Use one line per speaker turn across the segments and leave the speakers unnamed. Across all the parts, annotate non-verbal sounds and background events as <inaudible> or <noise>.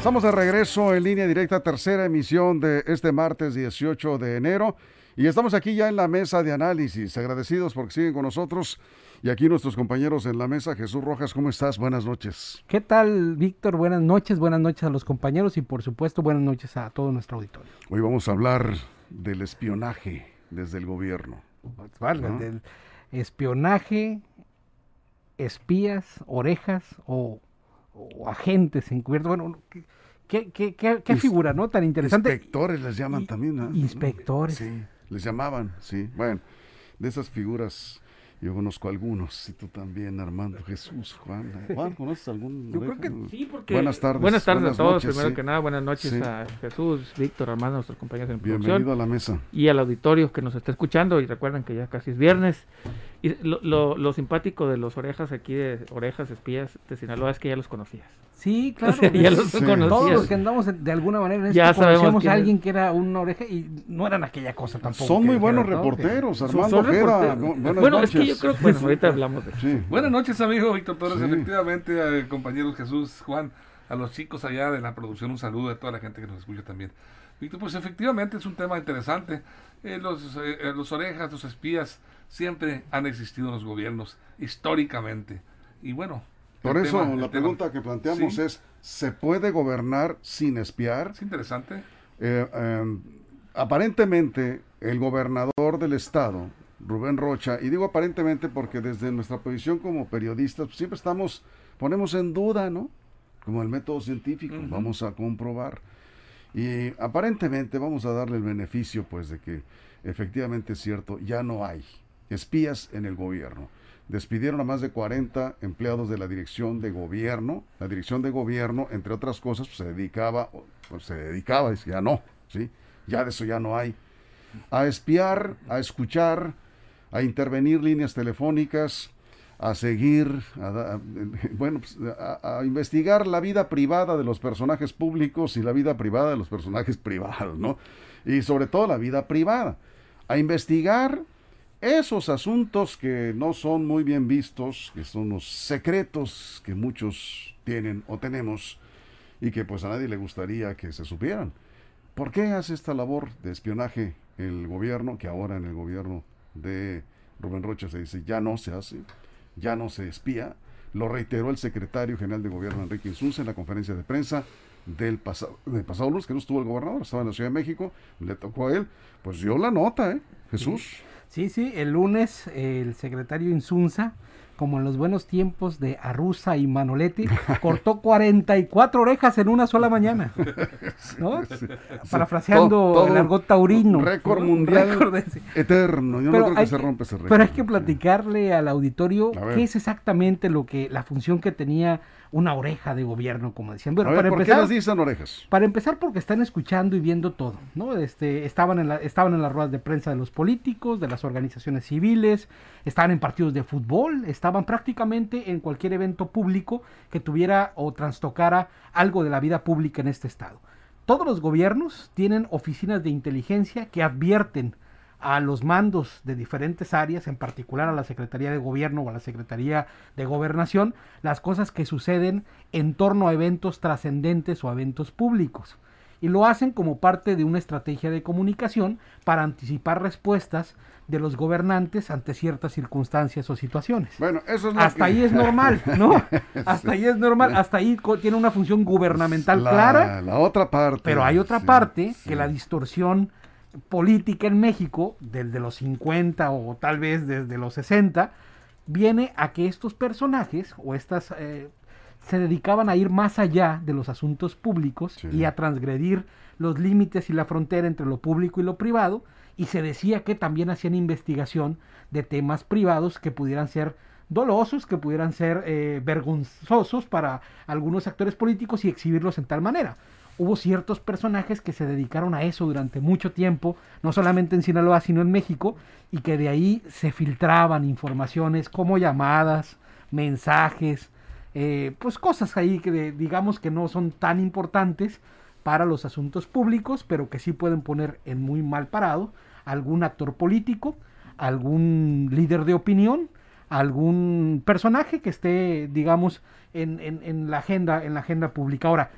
Estamos de regreso en línea directa, tercera emisión de este martes 18 de enero. Y estamos aquí ya en la mesa de análisis. Agradecidos porque siguen con nosotros. Y aquí nuestros compañeros en la mesa. Jesús Rojas, ¿cómo estás? Buenas noches.
¿Qué tal, Víctor? Buenas noches. Buenas noches a los compañeros y por supuesto buenas noches a todo nuestro auditorio.
Hoy vamos a hablar del espionaje desde el gobierno.
Vale, ¿no? Del espionaje, espías, orejas o o agentes encubiertos. Bueno, ¿qué, qué, qué, qué figura, no? Tan interesante.
Inspectores les llaman también, ¿no?
Inspectores.
Sí, les llamaban, sí. Bueno, de esas figuras yo conozco algunos, y tú también, Armando, Jesús, Juan. Juan, ¿conoces algún?
Yo creo que sí, porque...
Buenas tardes.
Buenas tardes buenas a todos, noches, primero sí. que nada, buenas noches sí. a Jesús, Víctor, Armando, nuestros compañeros en
Bienvenido
producción.
a la mesa.
Y al auditorio que nos está escuchando, y recuerden que ya casi es viernes. Y lo, lo, lo simpático de los orejas aquí, de orejas espías de Sinaloa, es que ya los conocías.
Sí, claro. <laughs>
O sea, ya los
sí. Todos los que andamos de alguna manera en
Ya
esto
quién
a alguien que era una oreja y no eran aquella cosa tampoco.
Son muy buenos reporteros,
Son-
Armando
son
Ojeda.
reporteros.
Buenas
Bueno,
noches.
es que yo creo que, bueno, ahorita hablamos de eso.
Sí.
Buenas noches, amigo Víctor Torres.
Sí.
Efectivamente, eh, compañeros Jesús, Juan, a los chicos allá de la producción, un saludo a toda la gente que nos escucha también. Víctor, pues efectivamente es un tema interesante. Eh, los, eh, eh, los orejas, los espías, siempre han existido en los gobiernos, históricamente. Y bueno.
Por
el
eso
tema-
la pregunta
tema-
que planteamos
Sí,
es, ¿se puede gobernar sin espiar?
Es interesante.
Eh, eh, aparentemente, el gobernador del estado, Rubén Rocha, y digo aparentemente porque desde nuestra posición como periodistas pues, siempre estamos, ponemos en duda, ¿no? Como el método científico, vamos a comprobar. Y aparentemente vamos a darle el beneficio, pues, de que efectivamente es cierto, ya no hay espías en el gobierno. Despidieron a más de 40 empleados de la dirección de gobierno. La dirección de gobierno, entre otras cosas, pues, se dedicaba, pues se dedicaba, dice, ya no, ¿sí? Ya de eso ya no hay. A espiar, a escuchar, a intervenir líneas telefónicas, a seguir, a, <laughs> bueno, pues, a investigar la vida privada de los personajes públicos y la vida privada de los personajes <laughs> privados, ¿no? Y sobre todo la vida privada. A investigar esos asuntos que no son muy bien vistos, que son los secretos que muchos tienen o tenemos y que pues a nadie le gustaría que se supieran. ¿Por qué hace esta labor de espionaje el gobierno, que ahora en el gobierno de Rubén Rocha se dice ya no se hace, ya no se espía? Lo reiteró el secretario general de gobierno Enrique Insunza en la conferencia de prensa del pasado, del pasado lunes, que no estuvo el gobernador, estaba en la Ciudad de México, le tocó a él, pues dio la nota, ¿eh? Jesús.
Sí, sí, el lunes el secretario Insunza, como en los buenos tiempos de Arruza y Manoletti, <laughs> cortó 44 orejas en una sola mañana. ¿No? Parafraseando
Todo- todo
el argot taurino.
récord mundial <laughs>
Récord de-
Eterno, yo no creo que se rompa ese récord.
Pero hay que platicarle al auditorio qué es exactamente lo que la función que tenía una oreja de gobierno, como decían. Bueno,
a ver,
para
¿por qué
empezar,
las dicen orejas?
para empezar, porque están escuchando y viendo todo, ¿no? Este, estaban, en la- estaban en las ruedas de prensa de los políticos, de las organizaciones civiles, estaban en partidos de fútbol, estaban prácticamente en cualquier evento público que tuviera o trastocara algo de la vida pública en este estado. Todos los gobiernos tienen oficinas de inteligencia que advierten a los mandos de diferentes áreas, en particular a la Secretaría de Gobierno o a la Secretaría de Gobernación, las cosas que suceden en torno a eventos trascendentes o a eventos públicos. Y lo hacen como parte de una estrategia de comunicación para anticipar respuestas de los gobernantes ante ciertas circunstancias o situaciones.
Bueno, eso es
Hasta
que-
ahí es normal, <laughs> ¿no? Hasta ahí es normal, hasta ahí tiene una función gubernamental
la,
clara
La otra parte.
pero hay otra
sí,
parte
sí.
que la distorsión política en México, desde los 50 o tal vez desde los 60, viene a que estos personajes o estas eh, se dedicaban a ir más allá de los asuntos públicos
Sí.
y a transgredir los límites y la frontera entre lo público y lo privado, y se decía que también hacían investigación de temas privados que pudieran ser dolosos que pudieran ser eh, vergonzosos para algunos actores políticos y exhibirlos en tal manera. Hubo ciertos personajes que se dedicaron a eso durante mucho tiempo, no solamente en Sinaloa, sino en México, y que de ahí se filtraban informaciones como llamadas, mensajes, eh, pues cosas ahí que digamos que no son tan importantes para los asuntos públicos, pero que sí pueden poner en muy mal parado algún actor político, algún líder de opinión, algún personaje que esté, digamos, en, en, la agenda, en la agenda pública. Ahora,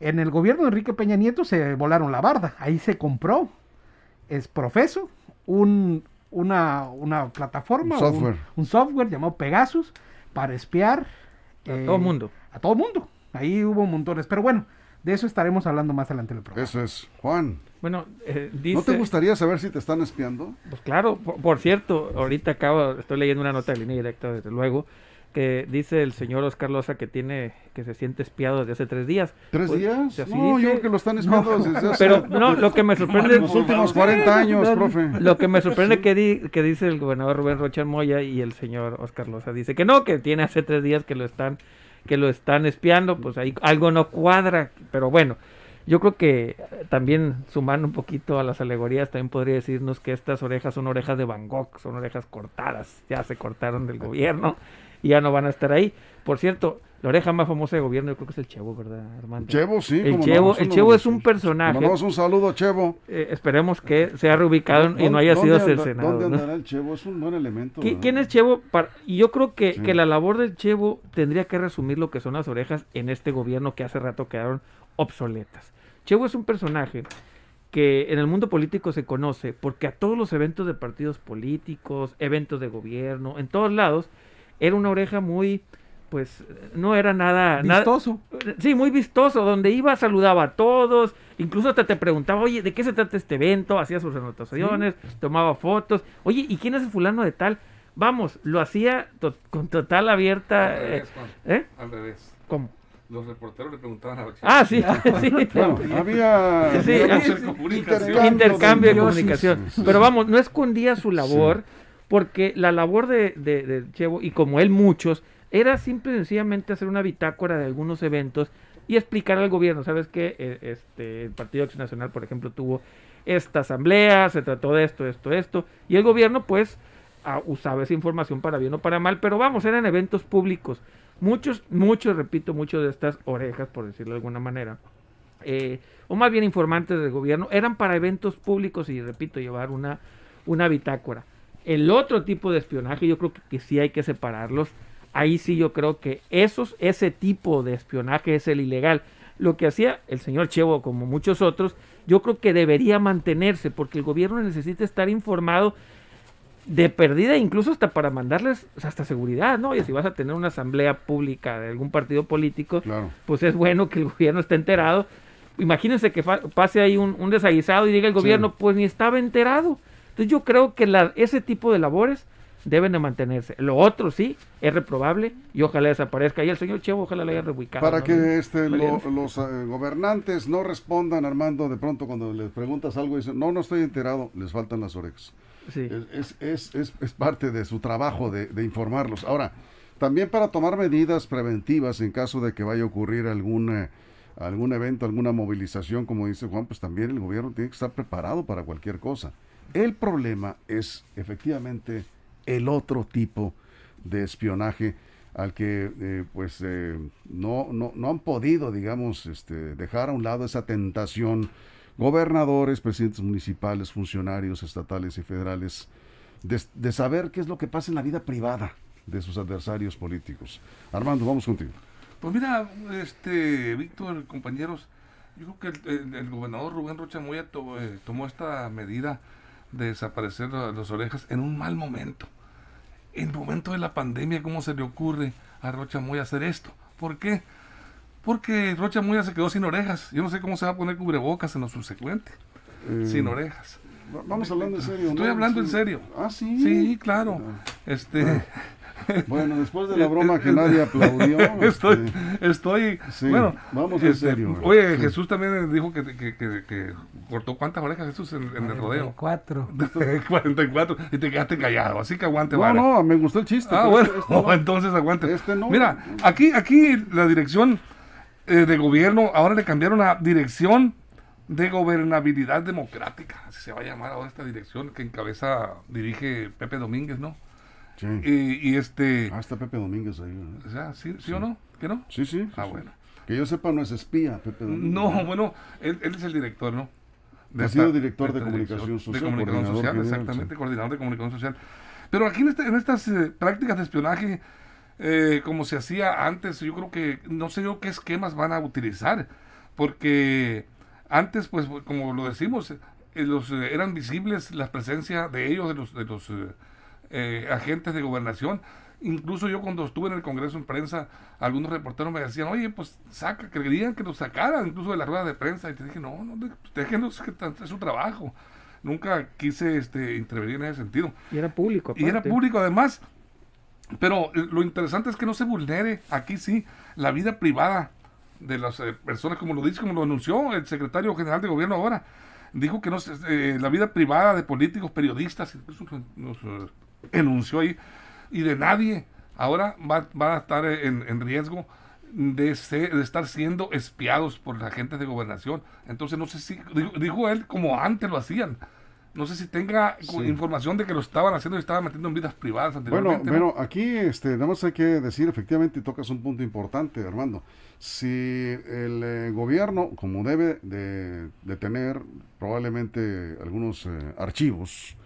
en el gobierno de Enrique Peña Nieto se volaron la barda, ahí se compró, es profeso, un, una, una plataforma,
un software.
Un, software llamado Pegasus para espiar
a todo el mundo.
A todo mundo. Ahí hubo montones. Pero bueno, de eso estaremos hablando más adelante en el programa.
Eso es. Juan.
Bueno, eh, dice,
¿No te gustaría saber si te están espiando?
Pues claro, por, cierto, ahorita acabo, estoy leyendo una nota de línea directa, desde luego, que dice el señor Oscar Loza que tiene, que se siente espiado desde hace tres días.
¿Tres
Pues,
días?
si
No,
dice-
yo creo que lo están espiando desde hace
Pero no, lo que me sorprende,
los últimos 40 años, profe.
lo que me sorprende que, di- que dice el gobernador Rubén Rocha Moya y el señor Oscar Loza dice que no, que tiene hace tres días que lo están, que lo están espiando, pues ahí algo no cuadra, pero bueno. Yo creo que también sumando un poquito a las alegorías, también podría decirnos que estas orejas son orejas de Van Gogh, son orejas cortadas, ya se cortaron del gobierno y ya no van a estar ahí. Por cierto, la oreja más famosa de gobierno yo creo que es el Chevo, ¿verdad, Armando?
Chevo, sí.
El Chevo, el Chevo es un personaje.
Mandamos un saludo, Chevo.
Eh, esperemos que sea reubicado y no haya
¿Dónde
sido cercenado.
¿Dónde
¿no?
andará el Chevo? Es un buen elemento.
¿Qui-
¿verdad?
¿Quién es Chevo? Para- yo creo que,
Sí.
que la labor del Chevo tendría que resumir lo que son las orejas en este gobierno que hace rato quedaron obsoletas. Chevo es un personaje que en el mundo político se conoce porque a todos los eventos de partidos políticos, eventos de gobierno, en todos lados, era una oreja muy, pues, no era nada... nada-
Vistoso.
Sí, muy vistoso, donde iba saludaba a todos, incluso hasta te preguntaba, oye, ¿de qué se trata este evento? Hacía sus anotaciones, tomaba fotos, oye, ¿y quién es el fulano de tal? Vamos, lo hacía to- con total abierta...
Al
eh,
revés, Juan,
¿eh?
al revés.
¿Cómo?
Los reporteros le preguntaban a Ochoa.
Ah, sí, <laughs> sí. <laughs>
Bueno, había
Sí,
digamos,
sí,
sí.
intercambio,
intercambio de
de
comunicación. Pero vamos, no escondía su labor, porque la labor de, de, de Chevo, y como él muchos, era simple y sencillamente hacer una bitácora de algunos eventos y explicar al gobierno, ¿sabes qué? Eh, Este, el Partido Acción Nacional, por ejemplo, tuvo esta asamblea, se trató de esto, esto, esto, y el gobierno, pues, usaba esa información para bien o para mal, pero vamos, eran eventos públicos. Muchos, muchos, repito, muchos de estas orejas, por decirlo de alguna manera, eh, o más bien informantes del gobierno, eran para eventos públicos y, repito, llevar una, una bitácora. El otro tipo de espionaje, yo creo que, que sí hay que separarlos. Ahí sí yo creo que esos, ese tipo de espionaje es el ilegal. Lo que hacía el señor Chevo, como muchos otros, yo creo que debería mantenerse, porque el gobierno necesita estar informado de perdida, incluso hasta para mandarles hasta seguridad, ¿no? Y si vas a tener una asamblea pública de algún partido político,
Claro.
pues es bueno que el gobierno esté enterado. Imagínense que pase ahí un, un desaguisado y diga el gobierno, pues ni estaba enterado. Entonces yo creo que la- ese tipo de labores deben de mantenerse. Lo otro sí, es reprobable y ojalá desaparezca. Y el señor Chevo ojalá lo haya reubicado.
Para
¿no?
que este, lo- los eh, gobernantes no respondan, Armando, de pronto cuando les preguntas algo, dicen, no, no estoy enterado, les faltan las orejas.
Sí.
Es, es, es, es parte de su trabajo de, de informarlos. Ahora, también para tomar medidas preventivas en caso de que vaya a ocurrir algún, eh, algún evento, alguna movilización, como dice Juan, pues también el gobierno tiene que estar preparado para cualquier cosa. El problema es efectivamente el otro tipo de espionaje al que eh, pues eh, no, no, no han podido, digamos, este, dejar a un lado esa tentación gobernadores, presidentes municipales, funcionarios estatales y federales, de, saber qué es lo que pasa en la vida privada de sus adversarios políticos. Armando, vamos contigo.
Pues mira, este, Víctor, compañeros, yo creo que el, el- gobernador Rubén Rocha Moya eh, tomó esta medida de desaparecer la- las orejas en un mal momento. En el momento de la pandemia, ¿cómo se le ocurre a Rocha Moya hacer esto? ¿Por qué? Porque Rocha Moya se quedó sin orejas. Yo no sé cómo se va a poner cubrebocas en lo subsecuente.
Eh,
Sin orejas.
va- Vamos hablando en serio.
Estoy
¿no?
hablando en serio.
Ah, sí.
Sí, claro. Este, <laughs>
Bueno, después de la broma que nadie aplaudió. <laughs>
estoy,
este,
estoy,
sí,
bueno,
vamos en
este,
serio.
Oye,
Sí.
Jesús también dijo que, que, que- que cortó cuántas orejas Jesús en, en el rodeo.
44.
44 <laughs> y te quedaste callado, así que aguante,
No,
vara.
no, me gustó el chiste.
Ah, bueno,
este- este no. <laughs>
entonces aguante.
Este no.
Mira, aquí, aquí la dirección eh, de gobierno, ahora le cambiaron a dirección de gobernabilidad democrática. Así se va a llamar ahora esta dirección que encabeza, dirige Pepe Domínguez, ¿no?
Sí.
Y, y este,
Ah, está Pepe Domínguez ahí. ¿verdad?
o sea, ¿sí, sí o no? ¿Que no?
Sí, sí.
Ah, bueno.
Que yo sepa, no es espía, Pepe Domínguez.
No, bueno, él, él es el director, ¿no?
Ha sido director de comunicación social,
De comunicación social,
general,
exactamente,
sí.
coordinador de comunicación social. Pero aquí en, este- en estas eh, prácticas de espionaje, eh, como se hacía antes, yo creo que no sé yo qué esquemas van a utilizar, porque antes, pues, como lo decimos, eh, los, eh, eran visibles la presencia de ellos, de los, de los eh, agentes de gobernación. Incluso yo cuando estuve en el Congreso en prensa, algunos reporteros me decían, oye, pues saca, que querían que los sacaran incluso de la rueda de prensa. Y te dije, no, no, déjenlos que es su trabajo. Nunca quise este, intervenir en ese sentido.
Y era público.
Y era público además. Pero lo interesante es que no se vulnere, aquí sí, la vida privada de las eh, personas, como lo dice, como lo anunció el secretario general de gobierno ahora. Dijo que no se- eh, la vida privada de políticos, periodistas, incluso nos, nos, eh, enunció ahí, y de nadie ahora va, va a estar en, en riesgo de, ser- de estar siendo espiados por la gente de gobernación. Entonces no sé si, dijo, dijo él como antes lo hacían. No sé si tenga
Sí.
información de que lo estaban haciendo y estaban metiendo en vidas privadas
Bueno,
anteriormente. ¿no?
bueno, aquí este, nada más hay que decir, efectivamente, tocas un punto importante, Armando. Si el eh, gobierno, como debe de, de tener probablemente algunos eh, archivos,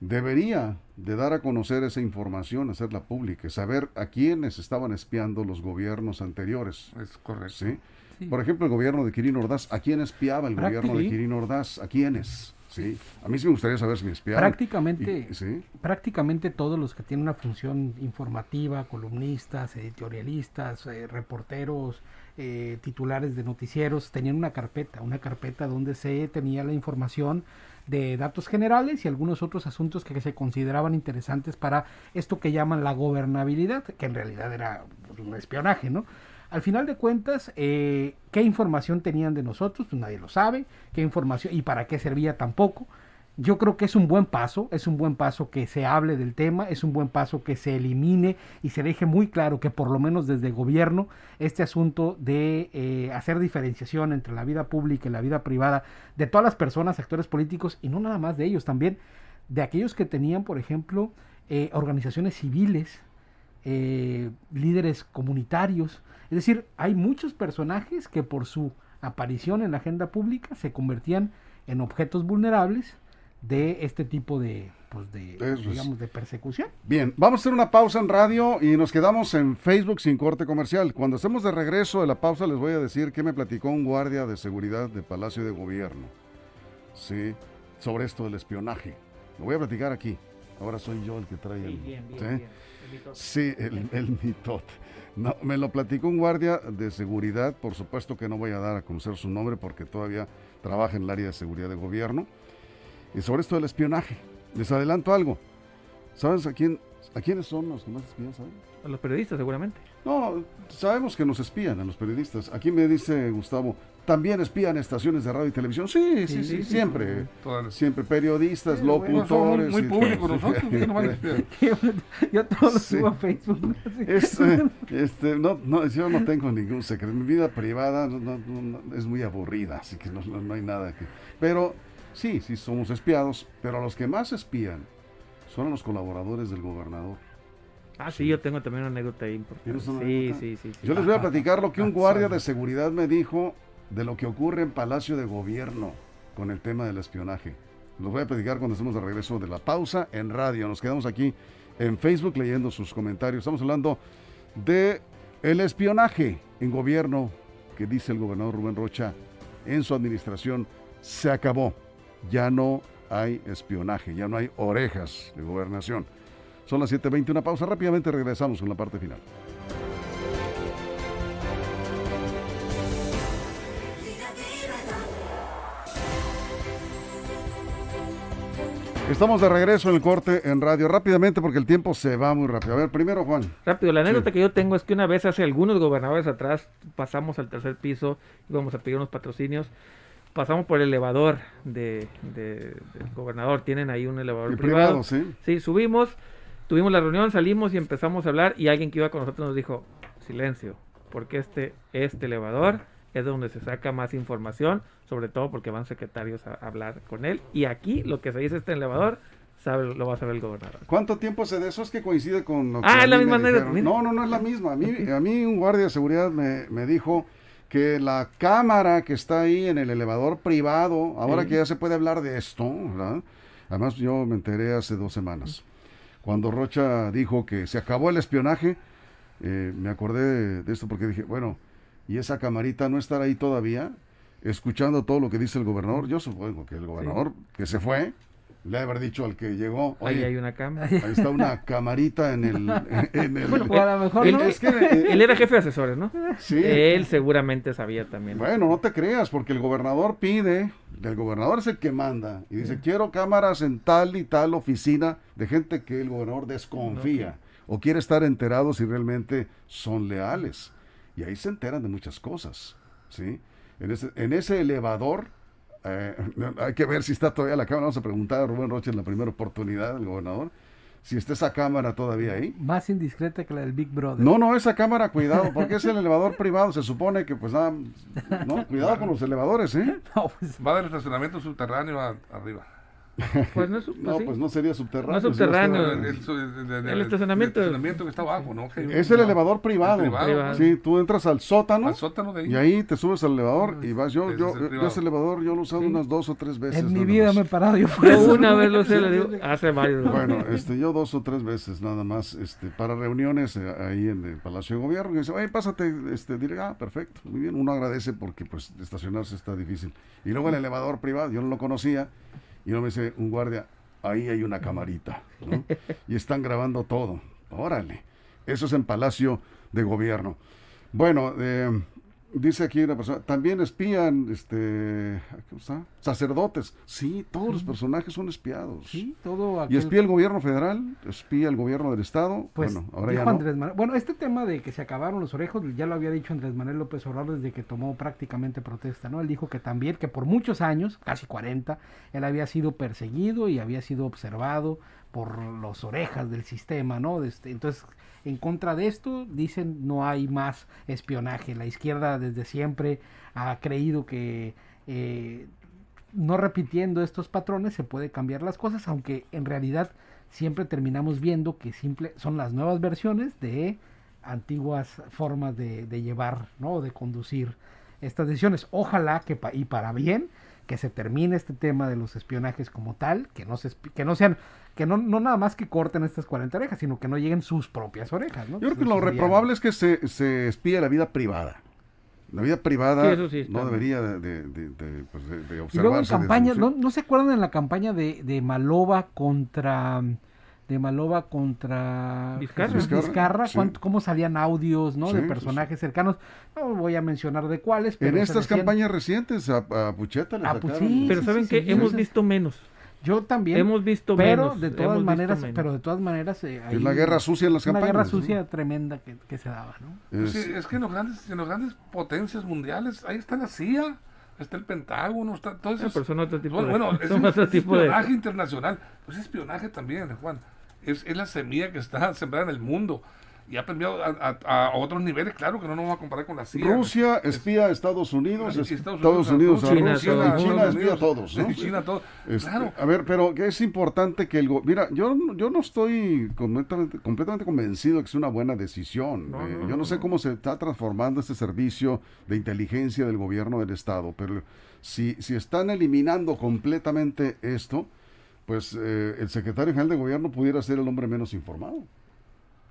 debería de dar a conocer esa información, hacerla pública, saber a quiénes estaban espiando los gobiernos anteriores.
Es correcto.
¿sí?
Sí.
Por ejemplo, el gobierno de Quirino Ordaz, ¿a quién espiaba el gobierno de Quirino Ordaz? ¿A quiénes? ¿Sí? A mí sí me gustaría saber si me espiaban.
Prácticamente,
Y- ¿sí?
prácticamente todos los que tienen una función informativa, columnistas, editorialistas, eh, reporteros, eh, titulares de noticieros, tenían una carpeta, una carpeta donde se tenía la información de datos generales y algunos otros asuntos que se consideraban interesantes para esto que llaman la gobernabilidad, que en realidad era pues, un espionaje, ¿no? Al final de cuentas, eh, ¿qué información tenían de nosotros? Pues nadie lo sabe, qué información y para qué servía tampoco. Yo creo que es un buen paso, es un buen paso que se hable del tema, es un buen paso que se elimine y se deje muy claro que por lo menos desde el gobierno este asunto de eh, hacer diferenciación entre la vida pública y la vida privada de todas las personas, actores políticos y no nada más de ellos, también de aquellos que tenían, por ejemplo, eh, organizaciones civiles, eh, líderes comunitarios. Es decir, hay muchos personajes que por su aparición en la agenda pública se convertían en objetos vulnerables de este tipo de, pues de, digamos, de persecución.
Bien, vamos a hacer una pausa en radio y nos quedamos en Facebook sin corte comercial. Cuando estemos de regreso de la pausa les voy a decir qué me platicó un guardia de seguridad de Palacio de Gobierno. Sí, sobre esto del espionaje. Lo voy a platicar aquí. Ahora soy yo el que trae el... ¿sí? Sí, el, el. No, me lo platicó un guardia de seguridad, por supuesto que no voy a dar a conocer su nombre porque todavía trabaja en el área de seguridad de gobierno. Y sobre esto del espionaje, les adelanto algo. ¿Sabes a quién, a quiénes son los que más espían, saben?
A los periodistas, seguramente.
No, sabemos que nos espían a los periodistas. Aquí me dice Gustavo, ¿también espían estaciones de radio y televisión? Sí, sí, sí,
Sí, sí,
siempre.
Todas
Siempre periodistas,
Sí, bueno, somos muy,
locutores.
muy públicos nosotros. ¿qué nos van a espiar?
Yo todo lo
Sí.
subo a Facebook.
Eh, este, no, no, yo no tengo ningún secreto. Mi vida privada no- no- no- no- es muy aburrida, así que no, no- no hay nada que... Pero sí, sí somos espiados, pero los que más espían son los colaboradores del gobernador.
Ah, sí, yo tengo también una anécdota ahí importante.
¿Tienes una
Sí,
anécdota?
sí, sí, sí.
Yo les voy a platicar lo que un guardia de seguridad me dijo de lo que ocurre en Palacio de Gobierno con el tema del espionaje. Los voy a platicar cuando estemos de regreso de la pausa en radio. Nos quedamos aquí en Facebook leyendo sus comentarios. Estamos hablando de el espionaje en gobierno que dice el gobernador Rubén Rocha en su administración se acabó. Ya no hay espionaje, ya no hay orejas de gobernación. Son las 7.20, una pausa. Rápidamente regresamos con la parte final. Estamos de regreso en el corte en radio rápidamente porque el tiempo se va muy rápido. A ver, primero Juan.
Rápido, la anécdota que yo tengo es que una vez hace algunos gobernadores atrás pasamos al tercer piso, íbamos a pedir unos patrocinios, pasamos por el elevador de, de- del gobernador, tienen ahí un elevador
El
privado.
privado, sí.
Sí, subimos, tuvimos la reunión, salimos y empezamos a hablar y alguien que iba con nosotros nos dijo, silencio, porque este, este elevador es donde se saca más información, sobre todo porque van secretarios a, hablar con él. Y aquí lo que se dice este elevador sabe, lo va a saber el gobernador.
¿Cuánto tiempo se de eso es que coincide con lo que
Ah, es la misma.
No, no, no es la misma. A mí, a mí un guardia de seguridad me, me dijo que la cámara que está ahí en el elevador privado, ahora
Sí.
que ya se puede hablar de esto, ¿verdad? Además yo me enteré hace dos semanas. Cuando Rocha dijo que se acabó el espionaje, eh, me acordé de, de esto porque dije, bueno, ¿y esa camarita no estará ahí todavía? Escuchando todo lo que dice el gobernador. Yo supongo que el gobernador que se fue, le haber dicho al que llegó,
Ahí hay una cámara.
Ahí está una camarita en el. <laughs> En el
Bueno, pues a lo mejor
él-
no.
es que, eh,
Él era jefe de asesores, ¿no?
sí.
Él seguramente sabía también.
Bueno, no te creas, porque el gobernador pide, el gobernador es el que manda, y dice, quiero cámaras en tal y tal oficina de gente que el gobernador desconfía, o quiere estar enterado si realmente son leales. Y ahí se enteran de muchas cosas, ¿sí? En ese, en ese elevador, eh, hay que ver si está todavía la cámara, vamos a preguntar a Rubén Rocha en la primera oportunidad del gobernador, si está esa cámara todavía ahí.
Más indiscreta que la del Big Brother.
No, no, esa cámara, cuidado, porque es el elevador privado. Se supone que, pues, nada, no, cuidado con los elevadores, ¿eh? <laughs>
No, pues,
Va del estacionamiento subterráneo a- arriba.
Pues no es <laughs>
No, pues no sería subterráneo.
No es subterráneo.
El, el- el-
El estacionamiento.
el estacionamiento que está abajo, ¿no? Que-
Es el elevador privado. Sí, tú entras al sótano
Al sótano de ahí.
y ahí te subes al elevador y vas. Yo,
Ese
yo, yo ese elevador yo lo he usado
Sí.
unas dos o tres veces.
en mi vida
más.
me he parado yo <laughs> por eso.
una vez lo sé, le digo, <laughs> hace varios.
Bueno, este, yo dos o tres veces nada más, este, para reuniones eh, ahí en el Palacio de Gobierno. Y dice, oye, pásate, este, diré, ah, perfecto, muy bien. Uno agradece porque, pues, estacionarse está difícil. Y luego el elevador privado, yo no lo conocía, y uno me dice, un guardia, ahí hay una camarita, ¿no? <laughs> Y están grabando todo. Órale. Eso es en Palacio de Gobierno. Bueno, eh, dice aquí una persona, también espían, este, ¿cómo está? Sacerdotes. Sí, todos los personajes son espiados.
Sí, todo
Y espía el gobierno federal, espía el gobierno del estado.
Pues
bueno, ahora ya no.
Andrés Manuel- Bueno, este tema de que se acabaron los orejos, ya lo había dicho Andrés Manuel López Obrador desde que tomó prácticamente protesta, ¿no? Él dijo que también, que por muchos años, casi 40, él había sido perseguido y había sido observado por los orejas del sistema, ¿no? Este, entonces, en contra de esto, dicen no hay más espionaje. La izquierda desde siempre ha creído que eh, no repitiendo estos patrones se puede cambiar las cosas, aunque en realidad siempre terminamos viendo que simple son las nuevas versiones de antiguas formas de, llevar, ¿no? de conducir estas decisiones. Ojalá que y para bien que se termine este tema de los espionajes como tal, que no se que no sean que no, no nada más que corten estas 40 orejas, sino que no lleguen sus propias orejas, ¿no?
Yo creo que lo reprobable es que se, se espíe la vida privada. La vida privada
Sí, eso sí está
no debería de, de, de- de, pues, de- de
Y luego en
observarse. de
campaña, ¿no. ¿no se acuerdan en la campaña de, de Malova contra de Malova contra
Vizcarra.
Vizcarra,
Vizcarra?
sí.
cuánto- cómo salían audios ¿no?
Sí,
de
sí,
personajes cercanos? No voy a mencionar de cuáles, pero
En estas
decían-
campañas recientes a, a Pucheta le
Ah, pues
sacaron-
sí,
Pero
sí,
¿saben
sí,
hemos
sí.
visto menos.
Yo también.
Hemos visto
pero
menos.
de
hemos
todas
visto
maneras,
menos.
pero de todas maneras eh,
Es la guerra sucia en las
una
campañas.
guerra
¿no?
sucia tremenda que, que se daba, ¿no?
Pues
Es-
sí, es que en los grandes, en las grandes potencias mundiales, ahí está la CIA, está el Pentágono, está todo eso.
Ah, pero son otro tipo
bueno,
de-
bueno, es,
son otro
es
tipo de-
espionaje internacional. Pues es espionaje también, Juan. Es, es la semilla que está sembrada en el mundo. Y ha cambiado a, a- a otros niveles, claro que no nos vamos a comparar con la CIA.
Rusia espía a Estados Unidos, es-
Estados
Estados
Unidos
Unidos
a
China,
Rusia, China
Estados
espía a todos. ¿no? <laughs>
China todo.
Este,
claro.
A ver, pero que es importante que el... go- Mira, yo, no- yo no estoy completamente, completamente convencido de que es una buena decisión.
No,
Eh,
no,
yo
no,
sé cómo se está transformando este servicio de inteligencia del gobierno del Estado, pero si, si están eliminando completamente esto, pues eh, el secretario general de gobierno pudiera ser el hombre menos informado.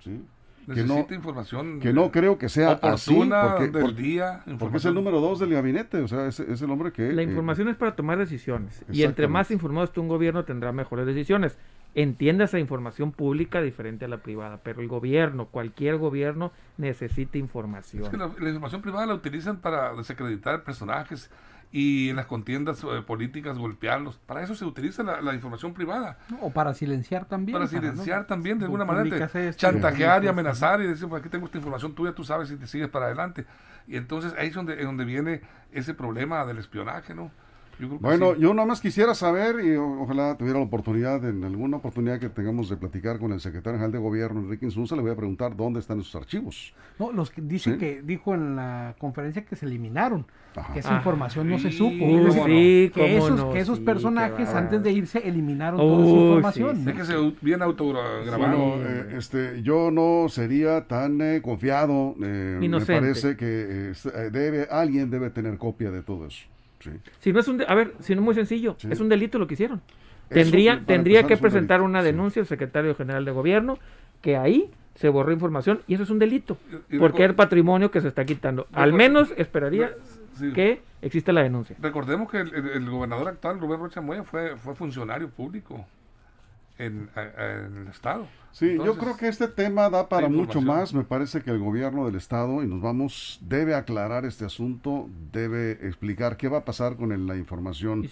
¿sí? Que no,
Necesita información
que no creo que sea así,
oportuna
porque,
del
porque-
día.
porque es
información-
el número dos del gabinete, o sea, es, es el hombre que...
La
eh,
información es para tomar decisiones. Y entre más informado esté un gobierno, tendrá mejores decisiones. Entienda esa información pública diferente a la privada, pero el gobierno, cualquier gobierno, necesita información.
Es que la, la información privada la utilizan para desacreditar personajes y en las contiendas eh, políticas golpearlos. Para eso se utiliza la, la información privada.
O para silenciar también.
Para silenciar también, de alguna manera, te- chantajear y amenazar y decir, pues aquí tengo esta información tuya, tú sabes si te sigues para adelante. Y entonces ahí es donde, es donde viene ese problema del espionaje, ¿no? Yo creo que
Bueno,
sí.
yo nada más quisiera saber, y o- ojalá tuviera la oportunidad, en alguna oportunidad que tengamos de platicar con el secretario general de gobierno, Enrique Insunza, le voy a preguntar dónde están esos archivos.
No, los que dicen
Sí.
que dijo en la conferencia que se eliminaron,
Ajá.
que esa
Ah,
información no se supo.
sí,
que esos,
no,
que esos
sí,
personajes antes de irse eliminaron toda esa
Uy,
información.
sí,
¿no?
Es que se bien autograbado.
Bueno, eh, este, yo no sería tan eh, confiado. eh, me parece que eh, eh, debe, alguien debe tener copia de todo eso. Sí.
Si no es un, de- a ver, si no es muy sencillo,
Sí.
es un delito lo que hicieron.
Eso,
Tendría, tendría
empezar,
que presentar
delito,
una
sí.
denuncia el secretario general de gobierno que ahí se borró información y eso es un delito.
Y- y
Porque es patrimonio que se está quitando. Al menos esperaría
Sí.
que exista la denuncia.
Recordemos que el, el- el gobernador actual, Rubén Rocha Moya, fue, fue funcionario público en, en el Estado.
Sí, yo creo que este tema da para mucho más. Me parece que el gobierno del estado, y nos vamos, debe aclarar este asunto, debe explicar qué va a pasar con el- la información,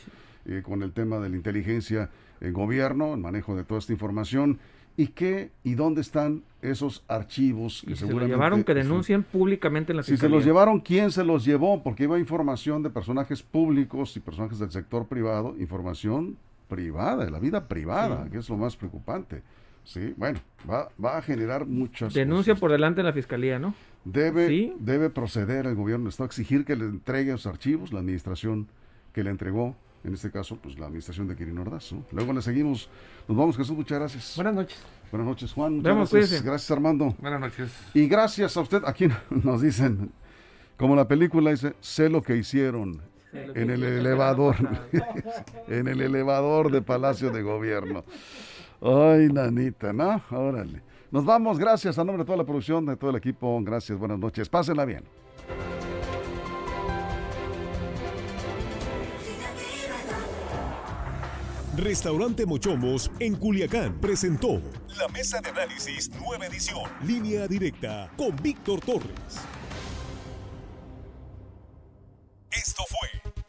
eh, con el tema de la inteligencia, el gobierno, el manejo de toda esta información, y qué y dónde están esos archivos que
Y se lo
seguramente
llevaron que denuncien públicamente en la
Si se los llevaron, ¿quién se los llevó? Porque iba información de personajes públicos y personajes del sector privado, información privada, de la vida privada,
Sí.
que es lo más preocupante. Sí, bueno, va, va a generar muchas
Denuncia
cosas.
por delante en la fiscalía, ¿no?
Debe,
Sí.
debe proceder el gobierno del Estado a exigir que le entregue los archivos, la administración que le entregó, en este caso, pues la administración de Quirino Ordaz, ¿no? Luego le seguimos. Nos vamos, Jesús, muchas gracias.
Buenas noches.
Buenas noches, Juan. Muchas
Vemos,
gracias. Gracias, Armando.
Buenas noches.
Y gracias a usted, aquí <laughs> nos dicen, como la película dice, sé lo que hicieron en el elevador, <laughs> en el elevador de Palacio de Gobierno. Ay, nanita, ¿no? Órale. Nos vamos, gracias a nombre de toda la producción, de todo el equipo, gracias, buenas noches, pásenla bien.
Restaurante Mochomos en Culiacán presentó la mesa de análisis nueva edición, línea directa con Víctor Torres. Esto fue